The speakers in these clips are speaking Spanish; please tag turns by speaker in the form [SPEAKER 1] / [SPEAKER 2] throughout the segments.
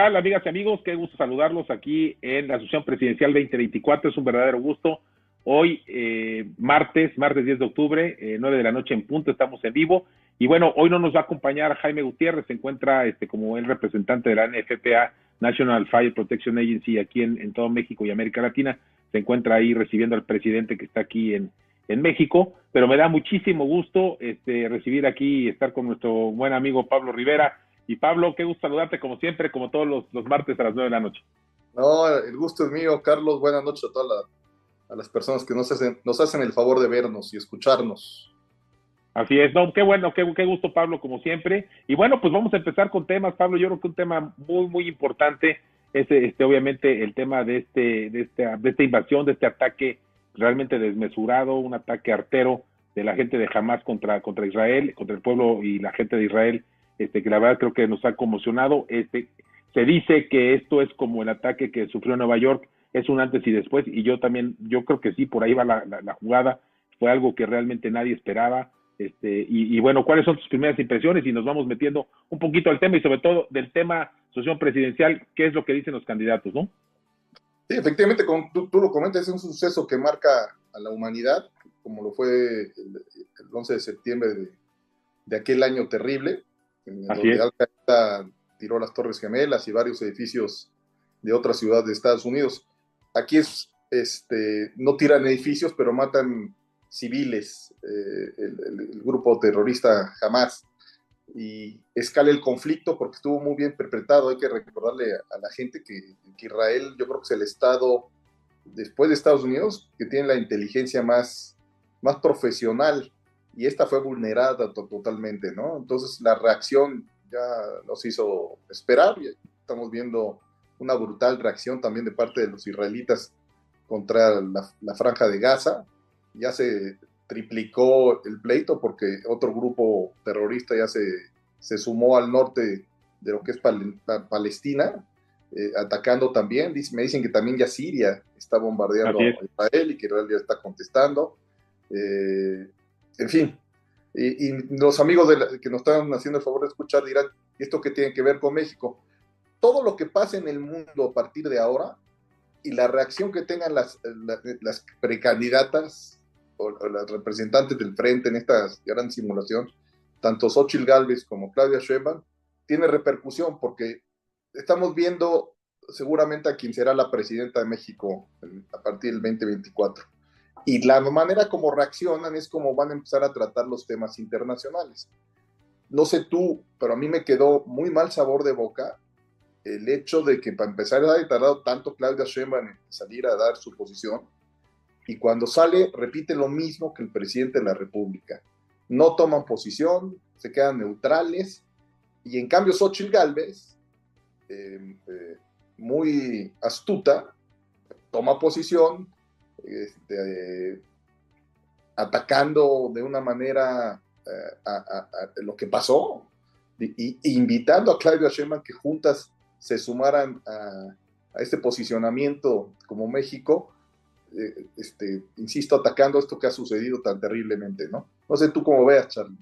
[SPEAKER 1] ¿qué tal, amigas y amigos? Qué gusto saludarlos aquí en la Asociación Presidencial 2024. Es un verdadero gusto. Hoy, eh, martes, martes 10 de octubre, eh, 9 de la noche en punto, estamos en vivo. Y bueno, hoy no nos va a acompañar Jaime Gutiérrez, se encuentra este, como el representante de la NFPA, National Fire Protection Agency, aquí en, en todo México y América Latina. Se encuentra ahí recibiendo al presidente que está aquí en, en México, pero me da muchísimo gusto este, recibir aquí y estar con nuestro buen amigo Pablo Rivera. Y Pablo, qué gusto saludarte como siempre, como todos los, martes a las nueve de la noche.
[SPEAKER 2] No, el gusto es mío, Carlos. Buenas noches a todas las personas que nos hacen, nos hacen el favor de vernos y escucharnos.
[SPEAKER 1] Así es, no, qué bueno, qué, qué gusto, Pablo, como siempre. Y bueno, pues vamos a empezar con temas, Pablo. Yo creo que un tema muy, muy importante es este, obviamente el tema de este, de esta, de esta invasión, de este ataque realmente desmesurado, un ataque artero de la gente de Hamas contra, contra Israel, contra el pueblo y la gente de Israel, este, que la verdad creo que nos ha conmocionado. Este, se dice que esto es como el ataque que sufrió Nueva York, es un antes y después, y yo también, yo creo que sí, por ahí va la, jugada, fue algo que realmente nadie esperaba. Este, y, bueno, ¿cuáles son tus primeras impresiones? Y nos vamos metiendo un poquito al tema y sobre todo del tema asociación presidencial, ¿qué es lo que dicen los candidatos, no?
[SPEAKER 2] Sí, efectivamente, como tú, lo comentas, es un suceso que marca a la humanidad, como lo fue el, 11 de septiembre de, aquel año terrible, en donde Al tiró las Torres Gemelas y varios edificios de otras ciudades de Estados Unidos. Aquí es, este, no tiran edificios, pero matan civiles, eh, el, grupo terrorista Hamas y escala el conflicto porque estuvo muy bien interpretado. Hay que recordarle a, la gente que, Israel, yo creo que es el Estado, después de Estados Unidos, que tiene la inteligencia más, más profesional y esta fue vulnerada totalmente, ¿no? Entonces la reacción ya nos hizo esperar. Estamos viendo una brutal reacción también de parte de los israelitas contra la, la franja de Gaza. Ya se triplicó el pleito porque otro grupo terrorista ya se, se sumó al norte de lo que es Palestina, eh, atacando también. me dicen que también ya Siria está bombardeando a Israel y que Israel ya está contestando. Eh, en fin, y, los amigos que nos están haciendo el favor de escuchar dirán, ¿esto qué tiene que ver con México? Todo lo que pase en el mundo a partir de ahora y la reacción que tengan las, las, las precandidatas o, las representantes del frente en esta gran simulación, tanto Xochitl Galvez como Claudia Sheinbaum, tiene repercusión porque estamos viendo seguramente a quien será la presidenta de México a partir del 2024. Y la manera como reaccionan es como van a empezar a tratar los temas internacionales. No sé tú, pero a mí me quedó muy mal sabor de boca el hecho de que para empezar ha tardado tanto Claudia Sheinbaum en salir a dar su posición y cuando sale repite lo mismo que el presidente de la República. No toman posición, se quedan neutrales y en cambio Xochitl Galvez, em, eh, muy astuta, toma posición, este, atacando de una manera eh, a, lo que pasó, y, invitando a Claudia Sheinbaum que juntas se sumaran a, este posicionamiento como México, eh, este, insisto, atacando esto que ha sucedido tan terriblemente, ¿no? No sé tú cómo veas, Charlie.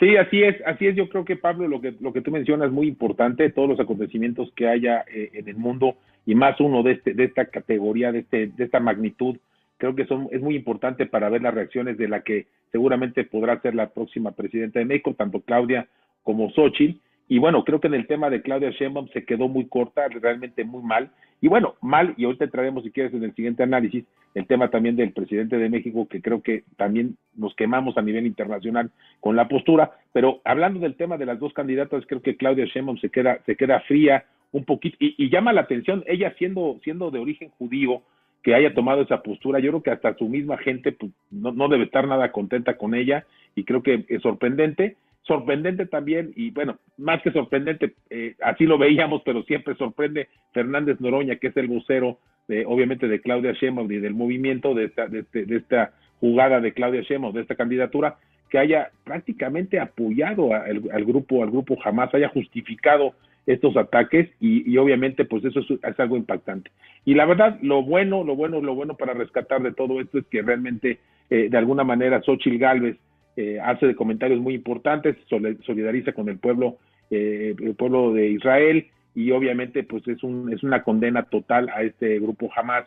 [SPEAKER 1] Sí, así es, así es. Yo creo que Pablo, lo que lo que tú mencionas es muy importante. Todos los acontecimientos que haya eh, en el mundo y más uno de este de esta categoría, de este de esta magnitud, creo que son es muy importante para ver las reacciones de la que seguramente podrá ser la próxima presidenta de México, tanto Claudia como Xochitl. Y bueno, creo que en el tema de Claudia Sheinbaum se quedó muy corta, realmente muy mal. Y bueno, mal, y ahorita traemos, si quieres, en el siguiente análisis, el tema también del presidente de México, que creo que también nos quemamos a nivel internacional con la postura, pero hablando del tema de las dos candidatas, creo que Claudia Sheinbaum se queda, se queda fría un poquito, y, llama la atención, ella siendo, siendo de origen judío, que haya tomado esa postura, yo creo que hasta su misma gente pues, no, debe estar nada contenta con ella, y creo que es sorprendente, sorprendente también, y bueno, más que sorprendente, eh, así lo veíamos, pero siempre sorprende Fernández Noroña, que es el vocero, de, obviamente, de Claudia Sheinbaum y del movimiento de esta, de, este, de esta jugada de Claudia Sheinbaum, de esta candidatura, que haya prácticamente apoyado al, grupo, al grupo jamás, haya justificado estos ataques y, obviamente pues eso es, algo impactante. Y la verdad, lo bueno, lo bueno, lo bueno para rescatar de todo esto es que realmente eh, de alguna manera Xochitl Galvez eh, hace de comentarios muy importantes, solidariza con el pueblo, eh, el pueblo de Israel y obviamente pues es, un, es una condena total a este grupo Hamas,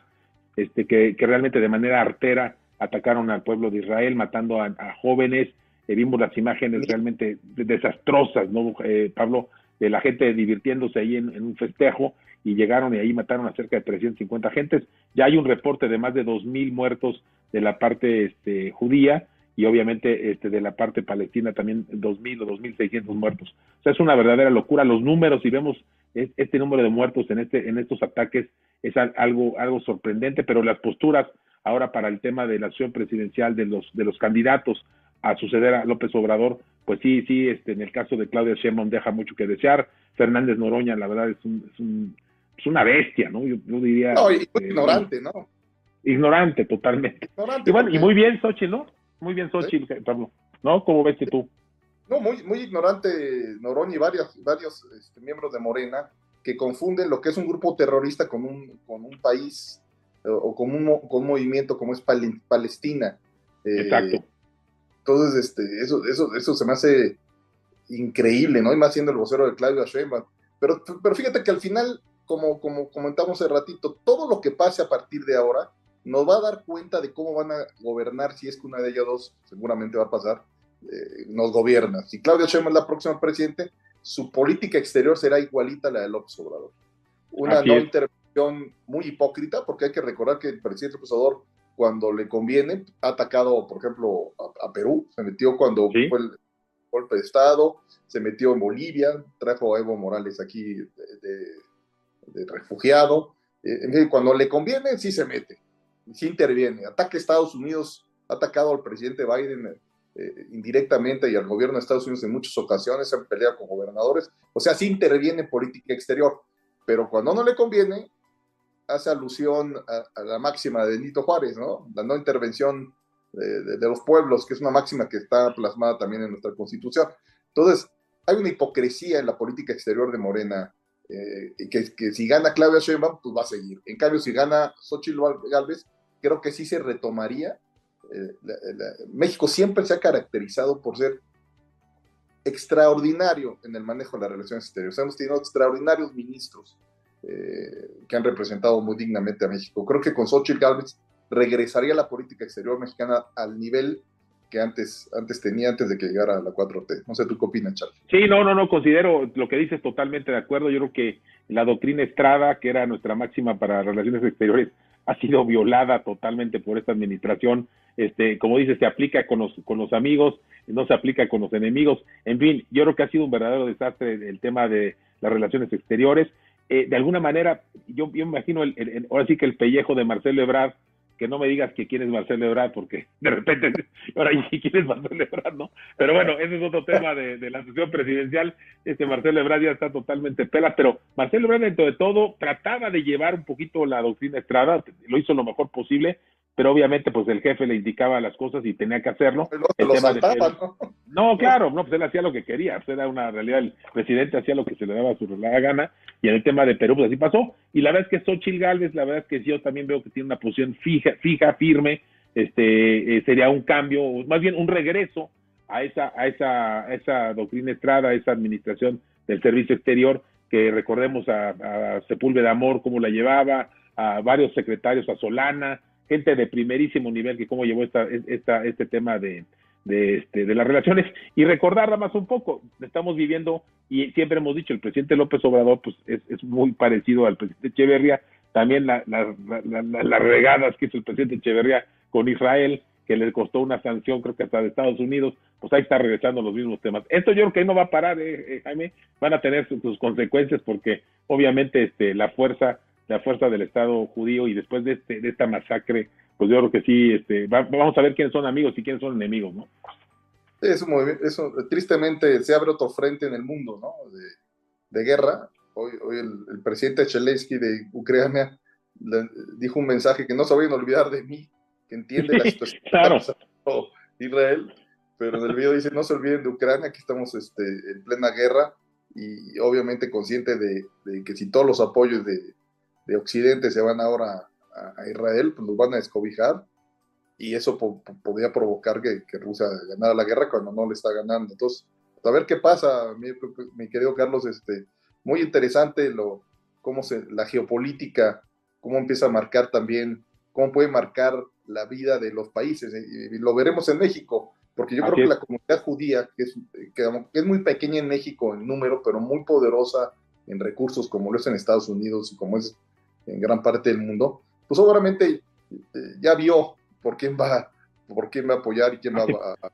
[SPEAKER 1] este, que, que realmente de manera artera atacaron al pueblo de Israel, matando a, jóvenes, eh, vimos las imágenes realmente desastrosas, ¿no, eh, Pablo? De la gente divirtiéndose ahí en, un festejo y llegaron y ahí mataron a cerca de 350 gentes. Ya hay un reporte de más de 2.000 muertos de la parte este, judía y obviamente este, de la parte palestina también 2.000 o 2.600 muertos. O sea, es una verdadera locura. Los números, si vemos este número de muertos en, este, en estos ataques, es algo, algo sorprendente, pero las posturas ahora para el tema de la acción presidencial de los, de los candidatos a suceder a López Obrador, pues sí, sí, este, en el caso de Claudia Sheinbaum deja mucho que desear. Fernández Noroña, la verdad, es, un, es, un, es una bestia, ¿no? Yo, diría...
[SPEAKER 2] No, este, ignorante, ¿no?
[SPEAKER 1] Ignorante, totalmente. y bueno, y muy bien, Xochitl, ¿no? Muy bien, Xochitl, Pablo. ¿No? ¿Cómo ves tú?
[SPEAKER 2] No, muy, muy ignorante Noroña y varios, varios este, miembros de Morena que confunden lo que es un grupo terrorista con un, con un país o con un, con un movimiento como es Palestina.
[SPEAKER 1] Eh, Exacto.
[SPEAKER 2] Entonces, este, eso, eso, eso se me hace increíble, ¿no? Y más siendo el vocero de Claudio Sheinbaum. Pero, pero fíjate que al final, como, como comentamos hace ratito, todo lo que pase a partir de ahora nos va a dar cuenta de cómo van a gobernar, si es que una de ellas dos seguramente va a pasar, eh, nos gobierna. Si Claudio Sheinbaum es la próxima presidente, su política exterior será igualita a la de López Obrador. Una no intervención muy hipócrita, porque hay que recordar que el presidente López Obrador cuando le conviene, ha atacado, por ejemplo, a, Perú, se metió cuando fue el golpe de Estado, se metió en Bolivia, trajo a Evo Morales aquí de, refugiado. Eh, en fin, cuando le conviene, sí se mete, sí interviene. Ataque a Estados Unidos, ha atacado al presidente Biden eh, indirectamente y al gobierno de Estados Unidos en muchas ocasiones, se han peleado con gobernadores, o sea, sí interviene en política exterior, pero cuando no le conviene, hace alusión a, la máxima de Nito Juárez, ¿no? La no intervención de, los pueblos, que es una máxima que está plasmada también en nuestra constitución. Entonces, hay una hipocresía en la política exterior de Morena, eh, que, que, si gana Claudia Sheinbaum, pues va a seguir. En cambio, si gana Xochitl Galvez, creo que sí se retomaría. Eh, México siempre se ha caracterizado por ser extraordinario en el manejo de las relaciones exteriores. Hemos tenido extraordinarios ministros, eh, que han representado muy dignamente a México. Creo que con Xochitl Gálvez regresaría la política exterior mexicana al nivel que antes, antes tenía, antes de que llegara la 4T. No sé, ¿tú qué opinas, Charlie?
[SPEAKER 1] Sí, no, no, no, considero lo que dices totalmente de acuerdo. Yo creo que la doctrina Estrada, que era nuestra máxima para relaciones exteriores, ha sido violada totalmente por esta administración. Este, como dices, se aplica con los, con los amigos, no se aplica con los enemigos. En fin, yo creo que ha sido un verdadero desastre el tema de las relaciones exteriores. Eh, de alguna manera, yo, yo me imagino, el, ahora sí que el pellejo de Marcelo Ebrard, que no me digas que quién es Marcelo Ebrard, porque de repente, ahora sí quién es Marcelo Ebrard, ¿no? Pero bueno, ese es otro tema de, la sesión presidencial. Este Marcelo Ebrard ya está totalmente pela, pero Marcelo Ebrard, dentro de todo, trataba de llevar un poquito la doctrina Estrada, lo hizo lo mejor posible, pero obviamente pues el jefe le indicaba las cosas y tenía que hacerlo. ¿no? claro, no, pues él hacía lo que quería, pues era una realidad, el presidente hacía lo que se le daba a su gana, y en el tema de Perú pues así pasó, y la verdad es que Xochitl Gálvez, la verdad es que yo también veo que tiene una posición fija, fija, firme, este, eh, sería un cambio, más bien un regreso a esa, a esa, a esa doctrina estrada, a esa administración del servicio exterior, que recordemos a, a Sepúlveda Amor, cómo la llevaba, a varios secretarios, a Solana, gente de primerísimo nivel que cómo llevó esta, esta, este tema de, de, este, de las relaciones y recordarla más un poco. Estamos viviendo, y siempre hemos dicho, el presidente López Obrador pues es, es muy parecido al presidente Echeverría, también las regadas que hizo el presidente Echeverría con Israel, que le costó una sanción, creo que hasta de Estados Unidos, pues ahí está regresando los mismos temas. Esto yo creo que no va a parar, eh, eh, Jaime, van a tener sus, sus, consecuencias porque obviamente este, la fuerza la fuerza del Estado judío y después de, este, de esta masacre, pues yo creo que sí, este, vamos a ver quiénes son amigos y quiénes son enemigos, ¿no?
[SPEAKER 2] Eso, eso tristemente se abre otro frente en el mundo, ¿no? De, guerra. Hoy, hoy el, presidente Zelensky de Ucrania dijo un mensaje que no se vayan a olvidar de mí, que entiende la situación
[SPEAKER 1] claro.
[SPEAKER 2] de Israel, pero en el video dice no se olviden de Ucrania, que estamos este, en plena guerra y obviamente consciente de que si todos los apoyos de, de Occidente se van ahora a, Israel, pues los van a descobijar y eso podría provocar que, Rusia ganara la guerra cuando no le está ganando. Entonces, a ver qué pasa, mi, querido Carlos, este, muy interesante lo, cómo se, la geopolítica, cómo empieza a marcar también, cómo puede marcar la vida de los países. Y, lo veremos en México, porque yo creo que la comunidad judía, que es, que es muy pequeña en México en número, pero muy poderosa en recursos, como lo es en Estados Unidos y como es en gran parte del mundo, pues seguramente eh, ya vio por quién va, por quién va a apoyar y quién va a...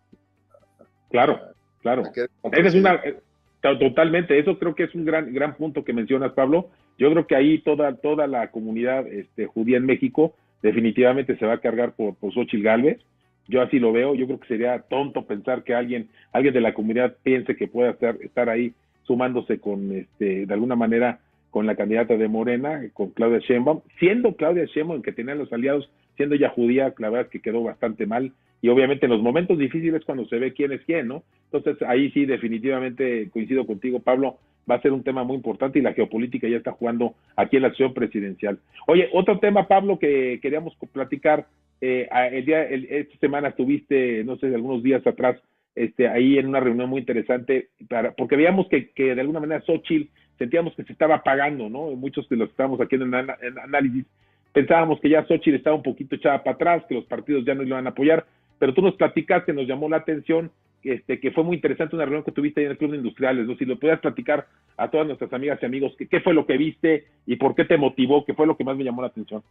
[SPEAKER 1] claro, claro. es una, eh, totalmente, eso creo que es un gran, gran punto que mencionas, Pablo. Yo creo que ahí toda, toda la comunidad este, judía en México definitivamente se va a cargar por, por Xochitl Galvez. Yo así lo veo, yo creo que sería tonto pensar que alguien, alguien de la comunidad piense que pueda estar, estar ahí sumándose con, este, de alguna manera, con la candidata de Morena, con Claudia Sheinbaum, siendo Claudia Sheinbaum que tenía los aliados, siendo ella judía, la verdad es que quedó bastante mal, y obviamente en los momentos difíciles cuando se ve quién es quién, ¿no? Entonces ahí sí definitivamente coincido contigo, Pablo, va a ser un tema muy importante y la geopolítica ya está jugando aquí en la acción presidencial. Oye, otro tema, Pablo, que queríamos platicar, eh, el día, esta semana estuviste, no sé, algunos días atrás, este, ahí en una reunión muy interesante, para, porque veíamos que, que de alguna manera Xochitl sentíamos que se estaba apagando, ¿no? Muchos de los que estábamos aquí en, en análisis pensábamos que ya Xochitl estaba un poquito echada para atrás, que los partidos ya no iban a apoyar, pero tú nos platicaste, nos llamó la atención, este, que fue muy interesante una reunión que tuviste ahí en el Club de Industriales, ¿no? Si lo pudieras platicar a todas nuestras amigas y amigos, ¿qué, ¿qué fue lo que viste y por qué te motivó? ¿Qué fue lo que más me llamó la atención?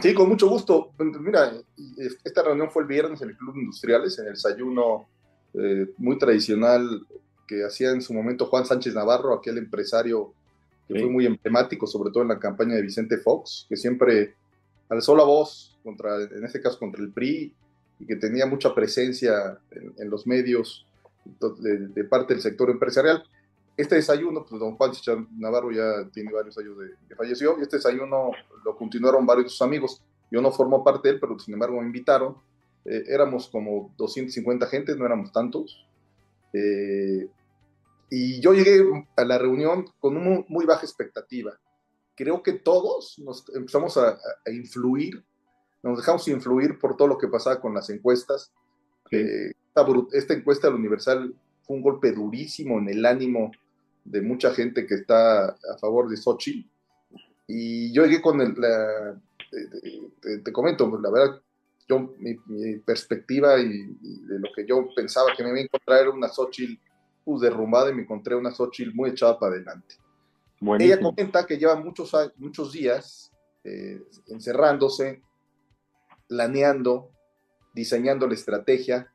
[SPEAKER 2] Sí, con mucho gusto. Mira, esta reunión fue el viernes en el Club Industriales, en el desayuno eh, muy tradicional que hacía en su momento Juan Sánchez Navarro, aquel empresario que fue muy emblemático, sobre todo en la campaña de Vicente Fox, que siempre alzó la voz contra, en este caso contra el PRI, y que tenía mucha presencia en, los medios de, parte del sector empresarial. Este desayuno, pues don Juan Sánchez Navarro ya tiene varios años de que falleció, y este desayuno lo continuaron varios de sus amigos. Yo no formo parte de él, pero sin embargo me invitaron eh, éramos como 250 gentes, no éramos tantos. Eh, y yo llegué a la reunión con una muy baja expectativa. Creo que todos nos empezamos a, influir, nos dejamos influir por todo lo que pasaba con las encuestas. Eh, esta, encuesta del Universal fue un golpe durísimo en el ánimo de mucha gente que está a favor de Sochi. Y yo llegué con el, la, te, te, comento, la verdad, yo, mi, perspectiva y, de lo que yo pensaba que me iba a encontrar era una Xochitl pues, derrumbada y me encontré una Xochitl muy echada para adelante. Ella comenta que lleva muchos, muchos días eh, encerrándose, planeando, diseñando la estrategia.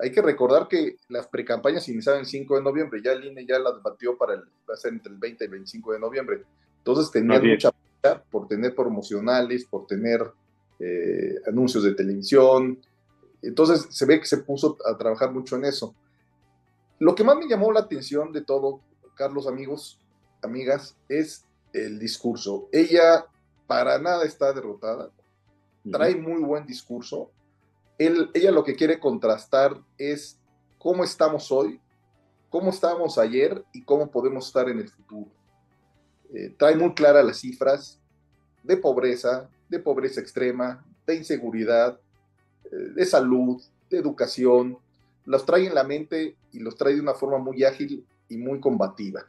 [SPEAKER 2] Hay que recordar que las precampañas iniciaron el 5 de noviembre, ya el INE ya las batió para el, va a ser entre el 20 y el 25 de noviembre. Entonces tenía mucha por tener promocionales, por tener eh, anuncios de televisión. Entonces se ve que se puso a trabajar mucho en eso. Lo que más me llamó la atención de todo, Carlos, amigos, amigas, es el discurso. Ella para nada está derrotada, trae muy buen discurso. ella lo que quiere contrastar es cómo estamos hoy, cómo estábamos ayer y cómo podemos estar en el futuro. Eh, trae muy claras las cifras de pobreza, de pobreza extrema, de inseguridad, eh, de salud, de educación, los trae en la mente y los trae de una forma muy ágil y muy combativa.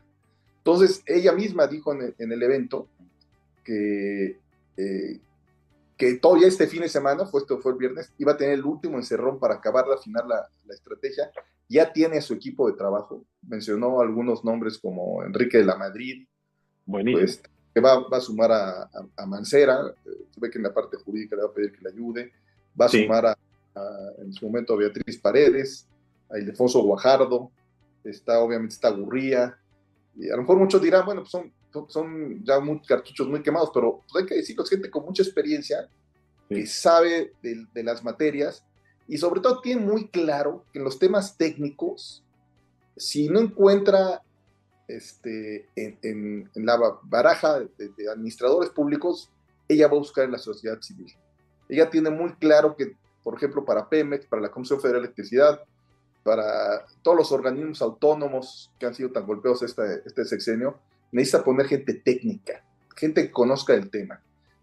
[SPEAKER 2] Entonces, ella misma dijo en el, evento que, eh, que todavía este fin de semana, fue, esto fue el viernes, iba a tener el último encerrón para acabar de afinar la, estrategia. Ya tiene a su equipo de trabajo. Mencionó algunos nombres como Enrique de la Madrid, Buenísimo. Pues, que va, a sumar a, Mancera, se ve que en la parte jurídica le va a pedir que le ayude, va a sumar a, en su momento a Beatriz Paredes, a Ildefonso Guajardo, está obviamente está Gurría, y a lo mejor muchos dirán, bueno, pues son, son ya muy, cartuchos muy quemados, pero pues hay que decirlo, es gente con mucha experiencia, que sabe de, de las materias, y sobre todo tiene muy claro que en los temas técnicos, si no encuentra este, en, la baraja de, administradores públicos, ella va a buscar en la sociedad civil. Ella tiene muy claro que, por ejemplo, para Pemex, para la Comisión Federal de Electricidad, para todos los organismos autónomos que han sido tan golpeados este, este sexenio, necesita poner gente técnica, gente que conozca el tema.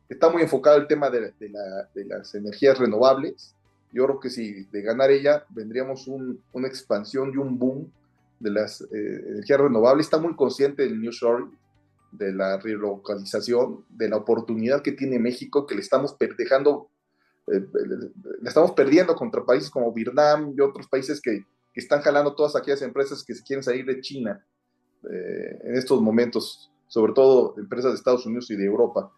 [SPEAKER 2] Está muy enfocado el tema de, las energías renovables. Yo creo que si de ganar ella, vendríamos una expansión y un boom de las eh, energías renovables, está muy consciente del New Shore, de la relocalización, de la oportunidad que tiene México, que le estamos dejando, eh, le estamos perdiendo contra países como Vietnam y otros países que, que están jalando todas aquellas empresas que se quieren salir de China eh, en estos momentos, sobre todo empresas de Estados Unidos y de Europa.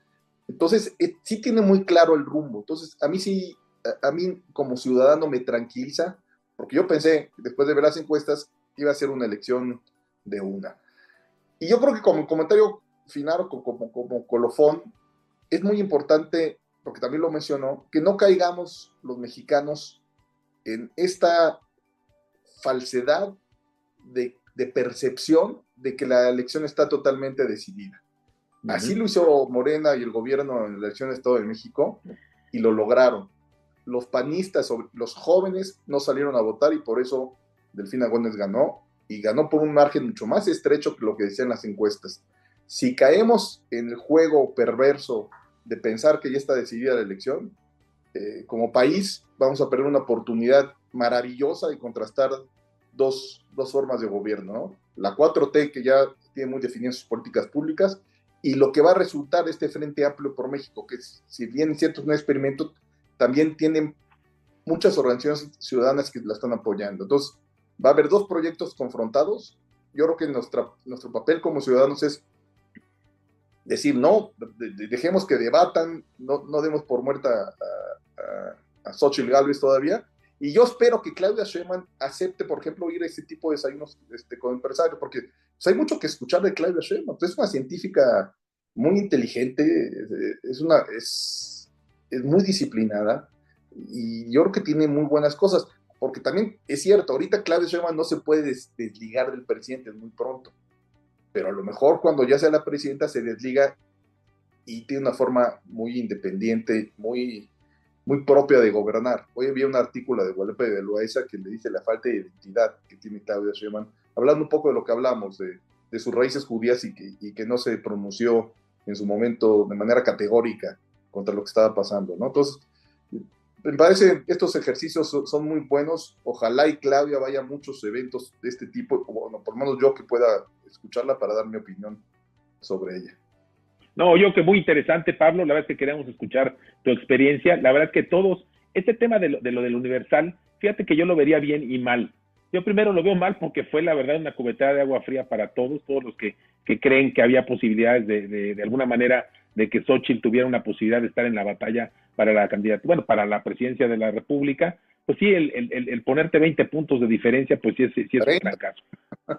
[SPEAKER 2] Entonces, sí tiene muy claro el rumbo. Entonces, a mí sí, a, a mí como ciudadano me tranquiliza, porque yo pensé, después de ver las encuestas, iba a ser una elección de una. Y yo creo que como comentario final, como, como, colofón, es muy importante, porque también lo mencionó, que no caigamos los mexicanos en esta falsedad de, percepción de que la elección está totalmente decidida. Así lo hizo Morena y el gobierno en la elección de Estado de México y lo lograron. Los panistas, los jóvenes no salieron a votar y por eso Delfina Gómez ganó y ganó por un margen mucho más estrecho que lo que decían las encuestas. Si caemos en el juego perverso de pensar que ya está decidida la elección, eh, como país vamos a perder una oportunidad maravillosa de contrastar dos, dos formas de gobierno, La 4T que ya tiene muy definidas sus políticas públicas y lo que va a resultar de este Frente Amplio por México, que si bien es cierto es un experimento, también tienen muchas organizaciones ciudadanas que la están apoyando. Entonces, va a haber dos proyectos confrontados. Yo creo que nuestra, nuestro papel como ciudadanos es decir, no, dejemos que debatan, no, no demos por muerta a, a, a Xochitl Galvez todavía. Y yo espero que Claudia Sheinbaum acepte, por ejemplo, ir a este tipo de desayunos este, con empresarios, porque pues, hay mucho que escuchar de Claudia Sheinbaum. Es una científica muy inteligente, es, una, es, es muy disciplinada y yo creo que tiene muy buenas cosas porque también es cierto, ahorita Claudia Sheinbaum no se puede desligar del presidente muy pronto, pero a lo mejor cuando ya sea la presidenta se desliga y tiene una forma muy independiente, muy, muy propia de gobernar. Hoy había un artículo de Guadalupe de Loaiza que le dice la falta de identidad que tiene Claudia Sheinbaum, hablando un poco de lo que hablamos, de, de sus raíces judías y que, y que no se pronunció en su momento de manera categórica contra lo que estaba pasando, ¿no? Entonces, me parece estos ejercicios son, muy buenos. Ojalá y Claudia vaya a muchos eventos de este tipo, bueno, por lo menos yo que pueda escucharla para dar mi opinión sobre ella.
[SPEAKER 1] No, yo que muy interesante, Pablo. La verdad es que queremos escuchar tu experiencia. La verdad es que todos, este tema de lo, de lo del universal, fíjate que yo lo vería bien y mal. Yo primero lo veo mal porque fue la verdad una cubetada de agua fría para todos, todos los que, creen que había posibilidades de, de, de alguna manera de que Xochitl tuviera una posibilidad de estar en la batalla para la candidatura, bueno, para la presidencia de la República, pues sí, el, el, el ponerte 20 puntos de diferencia, pues sí es, sí es un fracaso.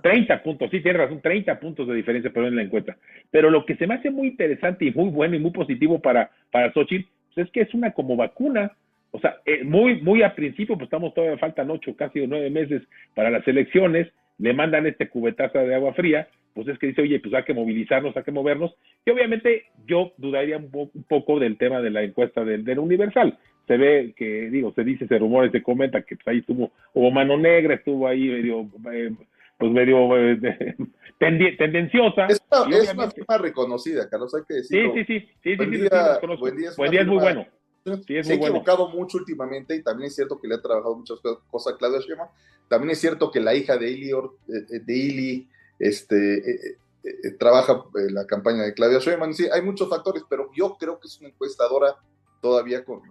[SPEAKER 1] 30 puntos, sí, tienes razón, 30 puntos de diferencia, pero en la encuesta. Pero lo que se me hace muy interesante y muy bueno y muy positivo para, para Xochitl, pues es que es una como vacuna. O sea, eh, muy, muy a principio, pues estamos todavía, faltan ocho, casi nueve meses para las elecciones, le mandan este cubetazo de agua fría, pues es que dice, oye, pues hay que movilizarnos, hay que movernos. Y obviamente yo dudaría un, poco del tema de la encuesta del, del, Universal. Se ve que, digo, se dice, se rumores, se comenta que pues, ahí estuvo, hubo mano negra, estuvo ahí medio, eh, pues medio eh, tendenciosa.
[SPEAKER 2] Es una, es una firma reconocida, Carlos, hay que decirlo.
[SPEAKER 1] Sí, sí, sí. sí,
[SPEAKER 2] buen,
[SPEAKER 1] sí,
[SPEAKER 2] día, sí, buen día, es,
[SPEAKER 1] buen día es muy bueno.
[SPEAKER 2] Sí, es se ha equivocado bueno. mucho últimamente y también es cierto que le ha trabajado muchas cosas a Claudia Sheinbaum. También es cierto que la hija de Ili, de Ili este, eh, eh, eh, trabaja en la campaña de Claudia Sheinbaum. Sí, hay muchos factores, pero yo creo que es una encuestadora todavía con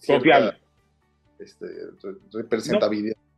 [SPEAKER 1] cierta,
[SPEAKER 2] este, representabilidad.
[SPEAKER 1] No.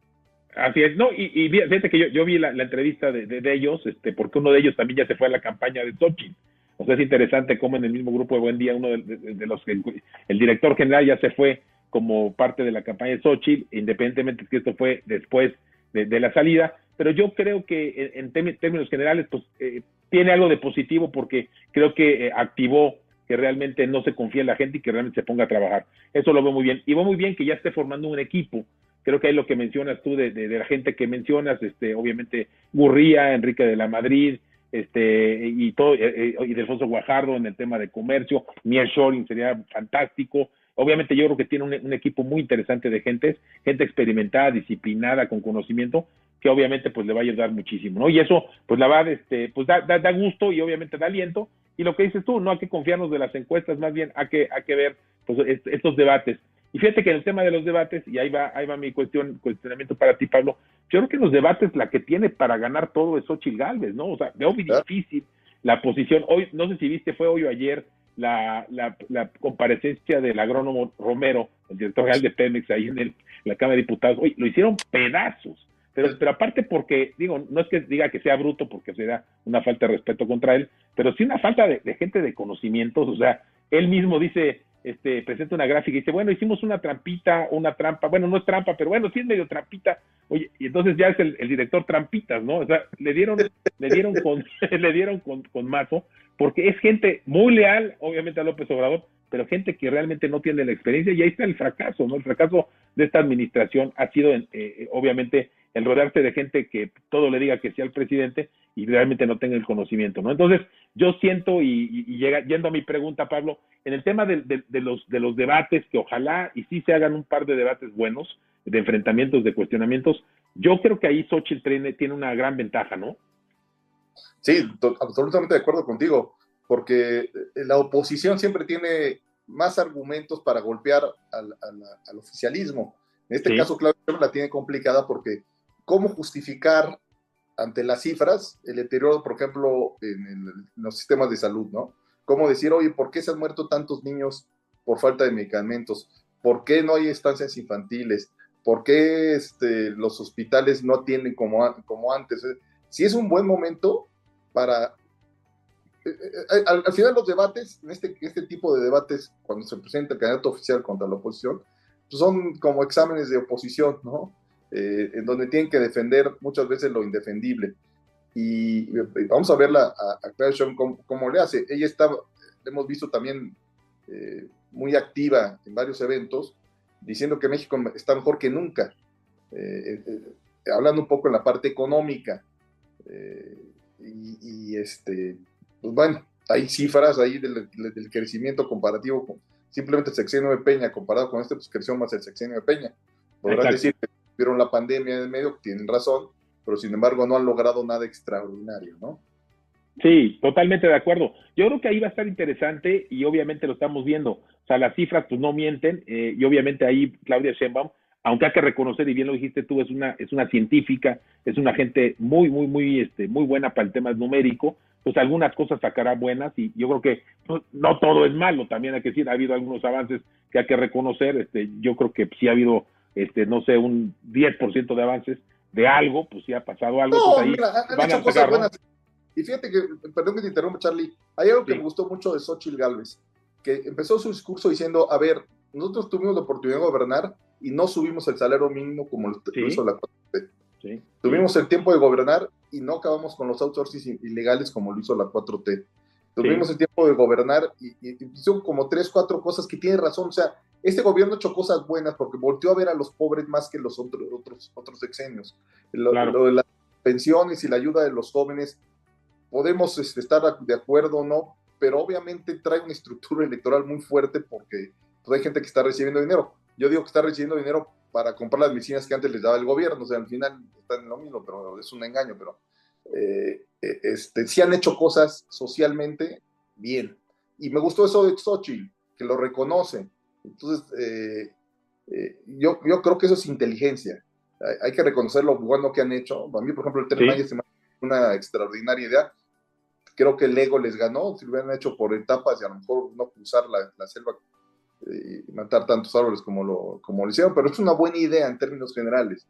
[SPEAKER 1] Así es, no, y, y fíjate que yo, yo vi la, la entrevista de, de, de, ellos, este, porque uno de ellos también ya se fue a la campaña de Xochitl. O sea, es interesante cómo en el mismo grupo de Buen Día, uno de, de los el, el, director general ya se fue como parte de la campaña de Xochitl, independientemente de que esto fue después de, de la salida, pero yo creo que en, en términos generales, pues eh, tiene algo de positivo porque creo que eh, activó que realmente no se confía en la gente y que realmente se ponga a trabajar. Eso lo veo muy bien. Y veo muy bien que ya esté formando un equipo. Creo que hay lo que mencionas tú de, de, la gente que mencionas, este, obviamente Gurría, Enrique de la Madrid, este, y todo, eh, y Delfonso Guajardo en el tema de comercio, Mier Shoring sería fantástico. Obviamente yo creo que tiene un, un, equipo muy interesante de gente, gente experimentada, disciplinada, con conocimiento, que obviamente pues le va a ayudar muchísimo, ¿no? Y eso pues la va, este, pues da, da, da, gusto y obviamente da aliento. Y lo que dices tú, no hay que confiarnos de las encuestas, más bien hay que, hay que ver pues estos debates. Y fíjate que en el tema de los debates, y ahí va, ahí va mi cuestión, cuestionamiento para ti, Pablo, yo creo que en los debates la que tiene para ganar todo es Xochitl Galvez, ¿no? O sea, veo muy difícil la posición. Hoy, no sé si viste, fue hoy o ayer, la, la, la, comparecencia del agrónomo Romero, el director general de Pemex, ahí en, la Cámara de Diputados, hoy lo hicieron pedazos. Pero, pero aparte porque, digo, no es que diga que sea bruto porque será una falta de respeto contra él, pero sí una falta de, gente de conocimientos, o sea, él mismo dice, este, presenta una gráfica y dice, bueno, hicimos una trampita, una trampa, bueno, no es trampa, pero bueno, sí es medio trampita, oye, y entonces ya es el, director trampitas, ¿no? O sea, le dieron, le dieron con, le dieron con, con mazo, porque es gente muy leal, obviamente a López Obrador, pero gente que realmente no tiene la experiencia, y ahí está el fracaso, ¿no? El fracaso de esta administración ha sido, eh, obviamente, el rodearse de gente que todo le diga que sea el presidente y realmente no tenga el conocimiento, ¿no? Entonces, yo siento, y, llega, yendo a mi pregunta, Pablo, en el tema de, los, de los debates, que ojalá y sí se hagan un par de debates buenos, de enfrentamientos, de cuestionamientos, yo creo que ahí Xochitl tiene, tiene una gran ventaja, ¿no?
[SPEAKER 2] Sí, absolutamente de acuerdo contigo, porque eh, la oposición siempre tiene más argumentos para golpear al, oficialismo. En este caso, Claudio la tiene complicada porque cómo justificar ante las cifras el deterioro, por ejemplo, en, los sistemas de salud, ¿no? Cómo decir, oye, ¿por qué se han muerto tantos niños por falta de medicamentos? ¿Por qué no hay estancias infantiles? ¿Por qué este, los hospitales no atienden como, como antes? Si es un buen momento para... Eh, eh, eh, al, final los debates, en este, este tipo de debates, cuando se presenta el candidato oficial contra la oposición, pues son como exámenes de oposición, ¿no? Eh, en donde tienen que defender muchas veces lo indefendible. Y, vamos a verla a, a Claire cómo, le hace. Ella está, hemos visto también eh, muy activa en varios eventos, diciendo que México está mejor que nunca, eh, hablando un poco en la parte económica. Y, este, pues bueno, hay cifras ahí del, crecimiento comparativo con simplemente el sexenio de Peña comparado con este, pues creció más el sexenio de Peña. Podrán decir que vieron la pandemia en medio, tienen razón, pero sin embargo no han logrado nada extraordinario, ¿no?
[SPEAKER 1] Sí, totalmente de acuerdo. Yo creo que ahí va a estar interesante y obviamente lo estamos viendo. O sea, las cifras pues no mienten eh, y obviamente ahí Claudia Sheinbaum, aunque hay que reconocer y bien lo dijiste tú, es una es una científica, es una gente muy muy muy este muy buena para el tema numérico, pues algunas cosas sacará buenas y yo creo que pues, no todo es malo, también hay que decir, ha habido algunos avances que hay que reconocer, este yo creo que sí ha habido este, no sé, un 10% de avances de algo, pues si ha pasado algo.
[SPEAKER 2] No, pues mira, han hecho cosas buenas. Y fíjate que, perdón que te interrumpa, Charlie, hay algo que me gustó mucho de Xochitl Galvez, que empezó su discurso diciendo, a ver, nosotros tuvimos la oportunidad de gobernar y no subimos el salario mínimo como lo, hizo la 4T. Tuvimos el tiempo de gobernar y no acabamos con los outsourcing ilegales como lo hizo la 4T. Tuvimos el tiempo de gobernar y, y, y, como tres, cuatro cosas que tiene razón. O sea, este gobierno hecho cosas buenas porque volteó a ver a los pobres más que los otros, otros, otros sexenios. Lo, de las pensiones y la ayuda de los jóvenes, podemos este, estar de acuerdo o no, pero obviamente trae una estructura electoral muy fuerte porque pues, hay gente que está recibiendo dinero. Yo digo que está recibiendo dinero para comprar las medicinas que antes les daba el gobierno, o sea, al final están en lo mismo, pero es un engaño, pero eh, eh, este, sí han hecho cosas socialmente bien. Y me gustó eso de Xochitl, que lo reconoce entonces, eh, eh, yo, yo creo que eso es inteligencia. Hay, que reconocer lo bueno que han hecho. A mí, por ejemplo, el Tren es una extraordinaria idea. Creo que el ego les ganó, si lo hubieran hecho por etapas y a lo mejor no cruzar la, selva eh, y matar tantos árboles como lo, como lo hicieron, pero es una buena idea en términos generales.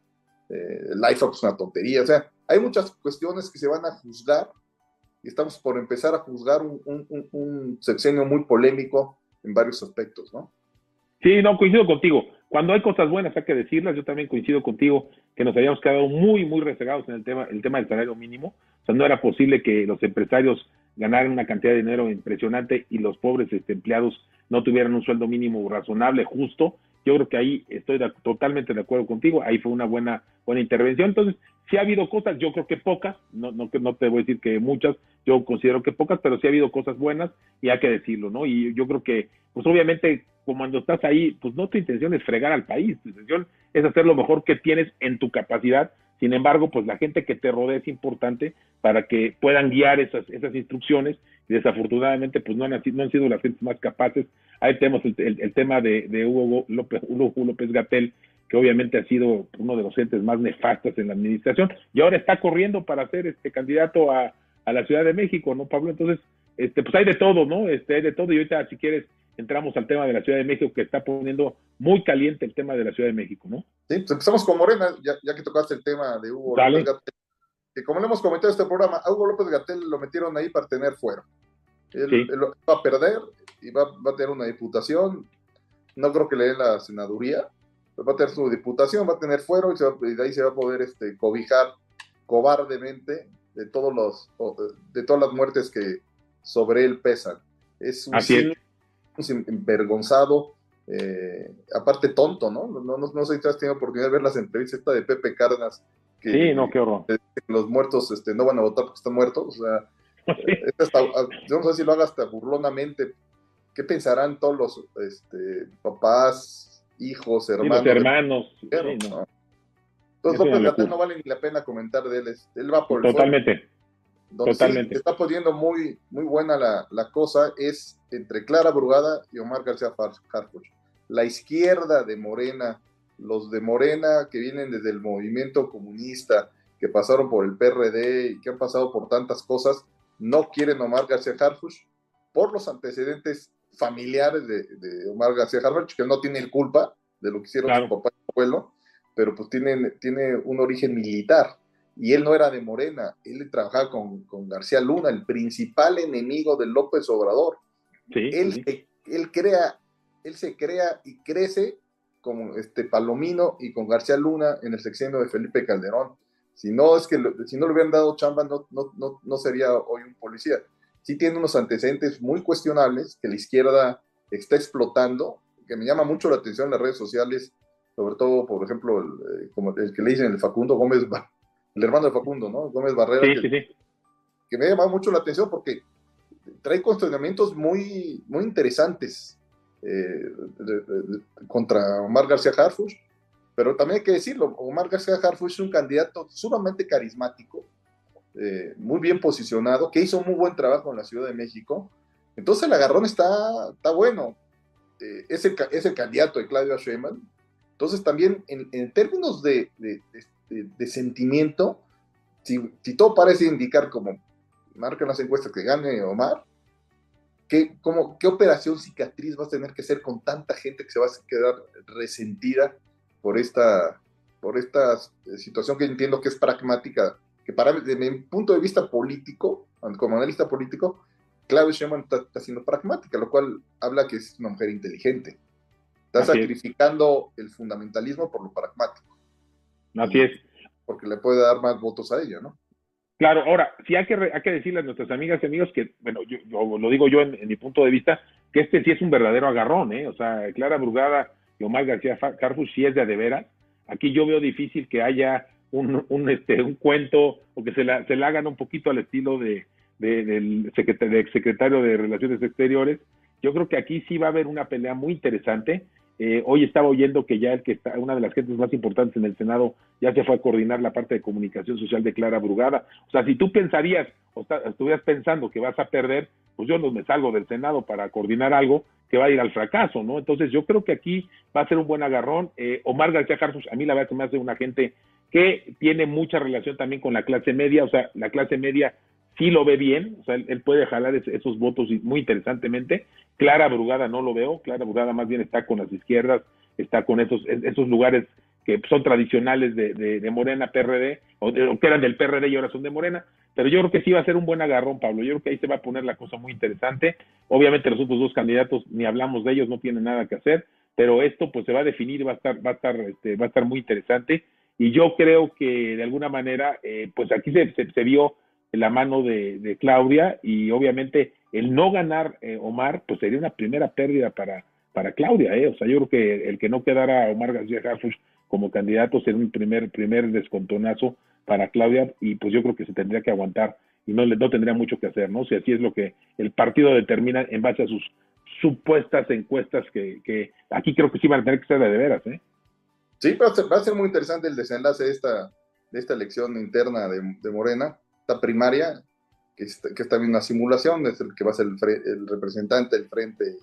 [SPEAKER 2] Eh, Life es una tontería. O sea, hay muchas cuestiones que se van a juzgar y estamos por empezar a juzgar un, un, un sexenio muy polémico en varios aspectos, ¿no?
[SPEAKER 1] Sí, no, coincido contigo. Cuando hay cosas buenas hay que decirlas. Yo también coincido contigo que nos habíamos quedado muy, muy resegados en el tema, el tema del salario mínimo. O sea, no era posible que los empresarios ganaran una cantidad de dinero impresionante y los pobres este, empleados no tuvieran un sueldo mínimo razonable, justo. Yo creo que ahí estoy totalmente de acuerdo contigo. Ahí fue una buena, buena intervención. Entonces, sí ha habido cosas, yo creo que pocas, no, no, no te voy a decir que muchas, yo considero que pocas, pero sí ha habido cosas buenas y hay que decirlo, ¿no? Y yo creo que, pues obviamente, como cuando estás ahí, pues no tu intención es fregar al país, tu intención es hacer lo mejor que tienes en tu capacidad. Sin embargo, pues la gente que te rodea es importante para que puedan guiar esas, esas instrucciones y desafortunadamente pues no han, no han sido las gentes más capaces. Ahí tenemos el, tema de, de Hugo López, Hugo López Gatel, que obviamente ha sido uno de los entes más nefastos en la administración, y ahora está corriendo para ser este candidato a, a la Ciudad de México, ¿no, Pablo? Entonces, este, pues hay de todo, ¿no? Este, hay de todo, y ahorita si quieres entramos al tema de la Ciudad de México, que está poniendo muy caliente el tema de la Ciudad de México, ¿no?
[SPEAKER 2] Sí, pues empezamos con Morena, ya, que tocaste el tema de Hugo López Gatel, que como le hemos comentado en este programa, a Hugo López Gatel lo metieron ahí para tener fuero. Él, va a perder y va, a tener una diputación, no creo que le den la senaduría, va a tener su diputación, va a tener fuero y, de ahí se va a poder este, cobijar cobardemente de todos los de todas las muertes que sobre él pesan. Es un Así envergonzado, eh, aparte tonto, ¿no? No, no, no sé si has tenido oportunidad de ver las entrevistas esta de Pepe Cárdenas.
[SPEAKER 1] Que, sí, no, qué horror.
[SPEAKER 2] los muertos este, no van a votar porque están muertos. O sea, yo no sé si lo haga hasta burlonamente. ¿Qué pensarán todos los este, papás, hijos, hermanos?
[SPEAKER 1] hermanos.
[SPEAKER 2] Entonces, López no vale ni la pena comentar de él. Él va por
[SPEAKER 1] el Totalmente.
[SPEAKER 2] Totalmente. está poniendo muy, muy buena la, la, cosa es entre Clara Brugada y Omar García Harfuch. La izquierda de Morena, los de Morena que vienen desde el movimiento comunista, que pasaron por el PRD y que han pasado por tantas cosas, no quieren Omar García Harfuch por los antecedentes familiares de, Omar García Harfuch, que no tiene culpa de lo que hicieron su papá y su abuelo, pero pues tiene, tiene un origen militar. Y él no era de Morena, él trabajaba con, con García Luna, el principal enemigo de López Obrador. él, él, crea, él se crea y crece con este Palomino y con García Luna en el sexenio de Felipe Calderón. Si no es que si no le hubieran dado chamba, no, no, no, no sería hoy un policía. Sí tiene unos antecedentes muy cuestionables que la izquierda está explotando, que me llama mucho la atención en las redes sociales, sobre todo, por ejemplo, el, eh, como el que le dicen el Facundo Gómez el hermano de Facundo, ¿no? Gómez Barrera. que, me ha llamado mucho la atención porque trae cuestionamientos muy, muy interesantes eh, contra Omar García Harfuch, pero también hay que decirlo, Omar García Harfuch es un candidato sumamente carismático, eh, muy bien posicionado, que hizo muy buen trabajo en la Ciudad de México. Entonces el agarrón está, está bueno. Eh, es, el, candidato de Claudio Sheinbaum. Entonces también en, términos de, de, sentimiento, si, todo parece indicar como marcan las encuestas que gane Omar, ¿qué, como, ¿qué operación cicatriz va a tener que hacer con tanta gente que se va a quedar resentida por esta, por esta situación que entiendo que es pragmática, que para desde mi punto de vista político, como analista político, Claudio Sheinbaum está, siendo pragmática, lo cual habla que es una mujer inteligente. Está sacrificando el fundamentalismo por lo pragmático.
[SPEAKER 1] Así es.
[SPEAKER 2] Porque le puede dar más votos a ella, ¿no?
[SPEAKER 1] Claro, ahora, sí hay que, hay que decirle a nuestras amigas y amigos que, bueno, yo, lo digo yo en, mi punto de vista, que este sí es un verdadero agarrón, ¿eh? O sea, Clara Brugada y Omar García Carfus sí es de veras. Aquí yo veo difícil que haya un, un, este, un cuento o que se la, se la hagan un poquito al estilo de, del secretario, secretario de Relaciones Exteriores. Yo creo que aquí sí va a haber una pelea muy interesante eh, hoy estaba oyendo que ya el que está, una de las gentes más importantes en el Senado ya se fue a coordinar la parte de comunicación social de Clara Brugada. O sea, si tú pensarías o estuvieras pensando que vas a perder, pues yo no me salgo del Senado para coordinar algo que va a ir al fracaso, ¿no? Entonces yo creo que aquí va a ser un buen agarrón. Eh, Omar García Carlos, a mí la verdad que me hace una gente que tiene mucha relación también con la clase media, o sea, la clase media sí lo ve bien, o sea, él, puede jalar esos votos muy interesantemente. Clara Brugada no lo veo, Clara Brugada más bien está con las izquierdas, está con esos, esos lugares que son tradicionales de, de, Morena, PRD, o, que eran del PRD y ahora son de Morena, pero yo creo que sí va a ser un buen agarrón, Pablo, yo creo que ahí se va a poner la cosa muy interesante. Obviamente los otros dos candidatos, ni hablamos de ellos, no tienen nada que hacer, pero esto pues se va a definir, va a estar, va a estar, este, va a estar muy interesante, y yo creo que de alguna manera, eh, pues aquí se, se vio la mano de, Claudia y obviamente el no ganar eh, Omar, pues sería una primera pérdida para, para Claudia, ¿eh? O sea, yo creo que el que no quedara Omar García Harfuch como candidato sería un primer, primer descontonazo para Claudia y pues yo creo que se tendría que aguantar y no, no tendría mucho que hacer, ¿no? Si así es lo que el partido determina en base a sus supuestas encuestas que, que aquí creo que sí van a tener que ser de, veras, ¿eh?
[SPEAKER 2] Sí, va a, ser, va a ser muy interesante el desenlace de esta, de esta elección interna de, de Morena primaria, que es, que también una simulación, es el que va a ser el, representante del frente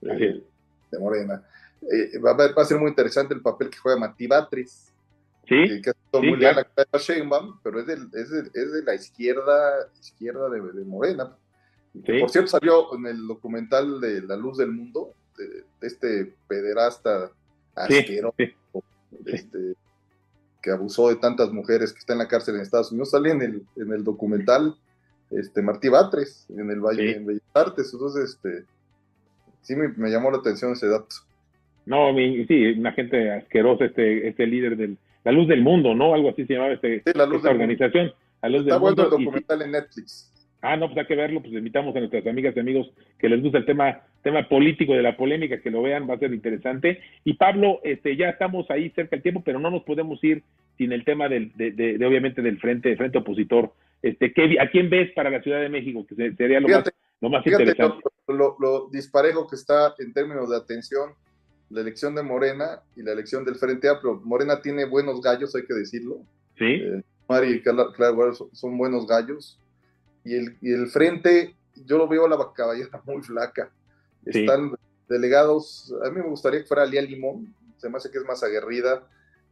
[SPEAKER 2] de Morena. Eh, va, a ser muy interesante el papel que juega Mati Batris,
[SPEAKER 1] ¿Sí?
[SPEAKER 2] que, es muy leal a Sheinbaum, pero es de, es es de la izquierda, izquierda de, Morena. Por cierto, salió en el documental de La Luz del Mundo, de, este pederasta asqueroso, este, que abusó de tantas mujeres que está en la cárcel en Estados Unidos, sale en el, en el documental este, Martí Batres, en el Valle, en Bellas Artes. Entonces, este, sí me, me, llamó la atención ese dato.
[SPEAKER 1] No, mi, sí, una gente asquerosa, este, este líder de La Luz del Mundo, ¿no? Algo así se llamaba este,
[SPEAKER 2] la luz
[SPEAKER 1] esta organización.
[SPEAKER 2] La Luz Está bueno el documental en Netflix.
[SPEAKER 1] Ah, no, pues hay que verlo, pues invitamos a nuestras amigas y amigos que les gusta el tema, tema político de la polémica, que lo vean, va a ser interesante. Y Pablo, este, ya estamos ahí cerca del tiempo, pero no nos podemos ir sin el tema del, de, de, obviamente del frente, frente opositor. Este, ¿qué, ¿A quién ves para la Ciudad de México? Que sería lo más, lo más interesante.
[SPEAKER 2] Lo, lo, disparejo que está en términos de atención la elección de Morena y la elección del Frente Amplio. Morena tiene buenos gallos, hay que decirlo.
[SPEAKER 1] Sí.
[SPEAKER 2] Eh, Mari y Claro, son buenos gallos y el, y el frente, yo lo veo a la caballera muy flaca. Están delegados, a mí me gustaría que fuera Lía Limón, se me hace que es más aguerrida.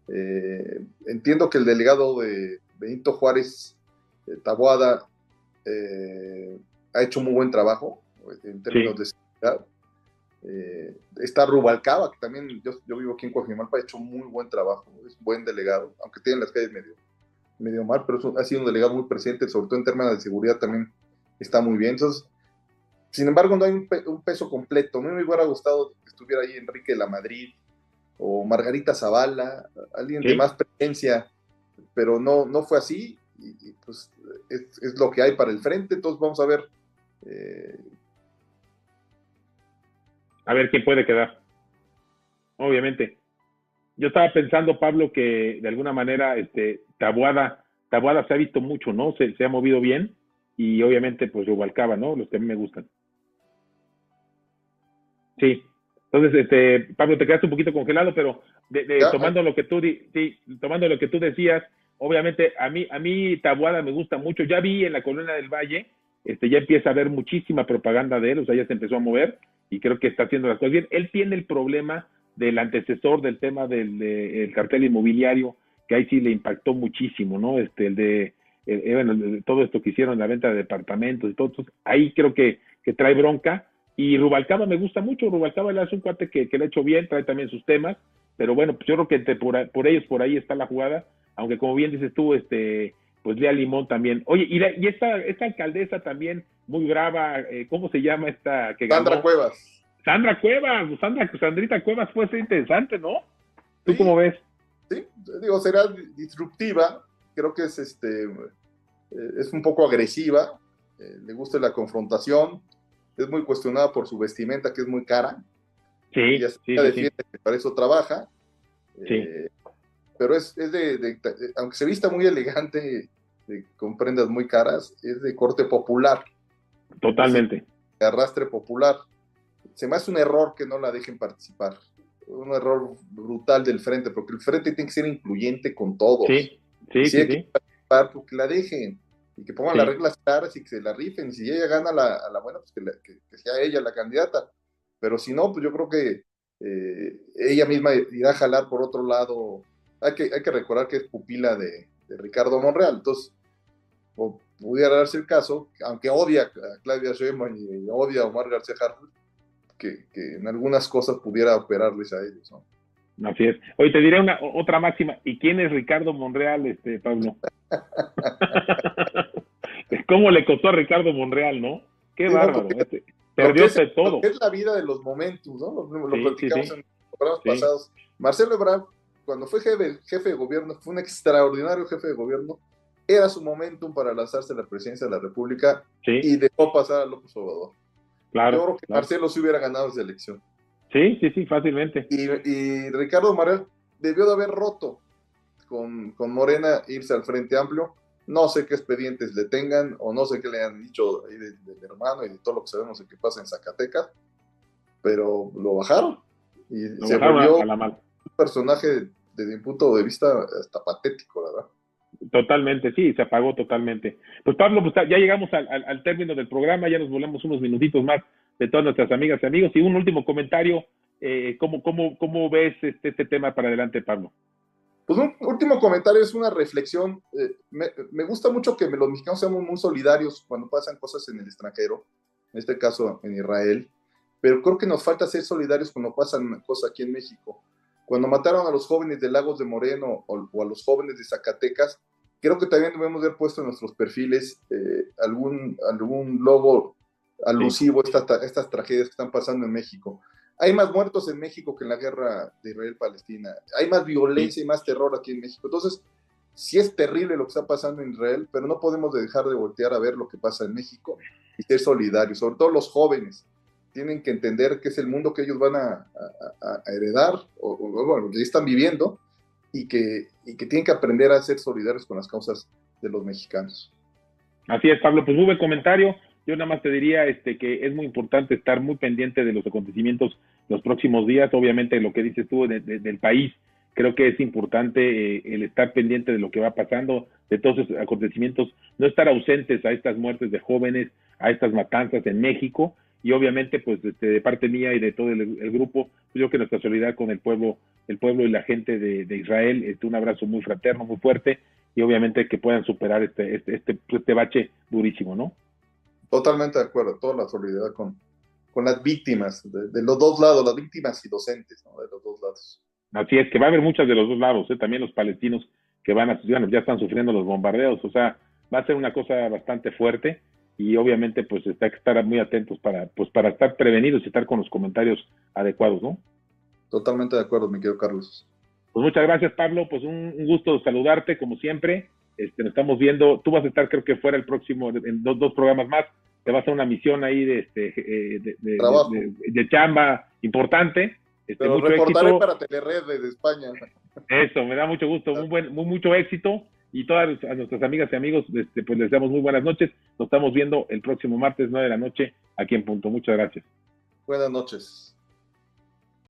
[SPEAKER 2] Eh, entiendo que el delegado de Benito Juárez, eh, Taboada, eh, ha hecho muy buen trabajo en términos de seguridad. está Rubalcaba, que también yo, yo, vivo aquí en Coajimalpa, ha hecho muy buen trabajo, es buen delegado, aunque tiene las calles medio, medio mal, pero ha sido un delegado muy presente, sobre todo en términos de seguridad también está muy bien. Entonces, sin embargo, no hay un, peso completo. A mí me hubiera gustado que estuviera ahí Enrique de la Madrid o Margarita Zavala, alguien de más presencia, pero no, no fue así. Y, pues es, lo que hay para el frente. Entonces, vamos a ver. Eh,
[SPEAKER 1] a ver quién puede quedar. Obviamente yo estaba pensando, Pablo, que de alguna manera este, Tabuada, Tabuada se ha visto mucho, ¿no? Se, se ha movido bien y obviamente pues Rubalcaba, ¿no? Los que a mí me gustan. Sí. Entonces, este, Pablo, te quedaste un poquito congelado, pero de, tomando lo que tú sí, tomando lo que tú decías, obviamente a mí a mí Tabuada me gusta mucho. Ya vi en la Colonia del Valle, este ya empieza a haber muchísima propaganda de él, o sea, ya se empezó a mover y creo que está haciendo las cosas bien. Él tiene el problema del antecesor del tema del cartel inmobiliario, que ahí sí le impactó muchísimo, ¿no? Este, el de, todo esto que hicieron, la venta de departamentos y todo, ahí creo que, que trae bronca. Y Rubalcaba me gusta mucho, Rubalcaba le hace un cuate que, que le ha hecho bien, trae también sus temas, pero bueno, pues yo creo que por, por ellos por ahí está la jugada, aunque como bien dices tú, este, pues Lea Limón también. Oye, y, y esta, esta alcaldesa también muy brava, eh, ¿cómo se llama esta?
[SPEAKER 2] Que Sandra Cuevas.
[SPEAKER 1] Sandra Cuevas, Sandra, Sandrita Cuevas puede ser interesante, ¿no? ¿Tú cómo ves?
[SPEAKER 2] Sí, digo, será disruptiva, creo que es este eh, es un poco agresiva, eh, le gusta la confrontación, es muy cuestionada por su vestimenta, que es muy cara.
[SPEAKER 1] Sí,
[SPEAKER 2] ya
[SPEAKER 1] sí,
[SPEAKER 2] que para eso trabaja. Eh, pero es, es de, aunque se vista muy elegante, con prendas muy caras, es de corte popular.
[SPEAKER 1] Totalmente.
[SPEAKER 2] de arrastre popular se me hace un error que no la dejen participar. Un error brutal del frente, porque el frente tiene que ser incluyente con todos.
[SPEAKER 1] Sí, sí, sí. Que
[SPEAKER 2] participar, pues la dejen y que pongan las reglas claras y que se la rifen. Y si ella gana la, a la buena, pues que, sea ella la candidata. Pero si no, pues yo creo que eh, ella misma irá a jalar por otro lado. Hay que, hay que recordar que es pupila de, Ricardo Monreal. Entonces, pudiera darse el caso, aunque odia a Claudia Sheinbaum y odia a Omar García Harfuch, que, en algunas cosas pudiera operarles a ellos, ¿no?
[SPEAKER 1] Así es. Hoy te diré una otra máxima. ¿Y quién es Ricardo Monreal, este Pablo? ¿Cómo le costó a Ricardo Monreal, no? Qué bárbaro. Este, perdió es, todo.
[SPEAKER 2] Es la vida de los momentos, ¿no? Lo, platicamos en los programas pasados. Marcelo Ebrard, cuando fue jefe, jefe de gobierno, fue un extraordinario jefe de gobierno. Era su momentum para lanzarse a la presidencia de la República y dejó pasar a López Obrador.
[SPEAKER 1] Claro,
[SPEAKER 2] Yo creo que Marcelo se hubiera ganado esa elección.
[SPEAKER 1] Sí, sí, sí, fácilmente.
[SPEAKER 2] Y, Ricardo Morel debió de haber roto con, con, Morena, irse al Frente Amplio. No sé qué expedientes le tengan o no sé qué le han dicho ahí del hermano y de todo lo que sabemos de qué pasa en Zacatecas, pero lo bajaron y se volvió un personaje desde mi punto de vista hasta patético, la verdad.
[SPEAKER 1] Totalmente, sí, se apagó totalmente. Pues Pablo, pues ya llegamos al, término del programa, ya nos volvemos unos minutitos más de todas nuestras amigas y amigos. Y un último comentario, eh, ¿cómo, cómo, cómo ves este, este tema para adelante, Pablo?
[SPEAKER 2] Pues un último comentario es una reflexión. Eh, me, gusta mucho que los mexicanos seamos muy solidarios cuando pasan cosas en el extranjero, en este caso en Israel, pero creo que nos falta ser solidarios cuando pasan cosas aquí en México. Cuando mataron a los jóvenes de Lagos de Moreno o, a los jóvenes de Zacatecas, creo que también debemos haber puesto en nuestros perfiles eh, algún, algún logo alusivo a estas, estas tragedias que están pasando en México. Hay más muertos en México que en la guerra de Israel-Palestina. Hay más violencia y más terror aquí en México. Entonces, sí es terrible lo que está pasando en Israel, pero no podemos dejar de voltear a ver lo que pasa en México y ser solidarios, sobre todo los jóvenes tienen que entender que es el mundo que ellos van a, heredar, o, bueno, que están viviendo, y que, y que tienen que aprender a ser solidarios con las causas de los mexicanos.
[SPEAKER 1] Así es, Pablo, pues muy buen comentario. Yo nada más te diría este, que es muy importante estar muy pendiente de los acontecimientos los próximos días, obviamente lo que dices tú del país, creo que es importante eh, el estar pendiente de lo que va pasando, de todos esos acontecimientos, no estar ausentes a estas muertes de jóvenes, a estas matanzas en México y obviamente pues de parte mía y de todo el, grupo pues, yo que nuestra solidaridad con el pueblo el pueblo y la gente de, Israel este, un abrazo muy fraterno muy fuerte y obviamente que puedan superar este este este, este bache durísimo no
[SPEAKER 2] totalmente de acuerdo toda la solidaridad con con las víctimas de, los dos lados las víctimas y docentes ¿no? de los dos lados
[SPEAKER 1] así es que va a haber muchas de los dos lados ¿eh? también los palestinos que van a ya están sufriendo los bombardeos o sea va a ser una cosa bastante fuerte y obviamente pues hay que estar muy atentos para pues para estar prevenidos y estar con los comentarios adecuados, ¿no?
[SPEAKER 2] Totalmente de acuerdo, mi querido Carlos.
[SPEAKER 1] Pues muchas gracias, Pablo. Pues un, gusto saludarte, como siempre. Este, nos estamos viendo. Tú vas a estar, creo que fuera el próximo, en dos, dos programas más. Te vas a una misión ahí de, este, eh, de, de, chamba importante.
[SPEAKER 2] Este, Pero reportaré para Telered de España.
[SPEAKER 1] Eso, me da mucho gusto. Muy, buen, muy mucho éxito y todas a nuestras amigas y amigos, este, pues les damos muy buenas noches. Nos estamos viendo el próximo martes, 9 de la noche, aquí en Punto. Muchas gracias.
[SPEAKER 2] Buenas noches.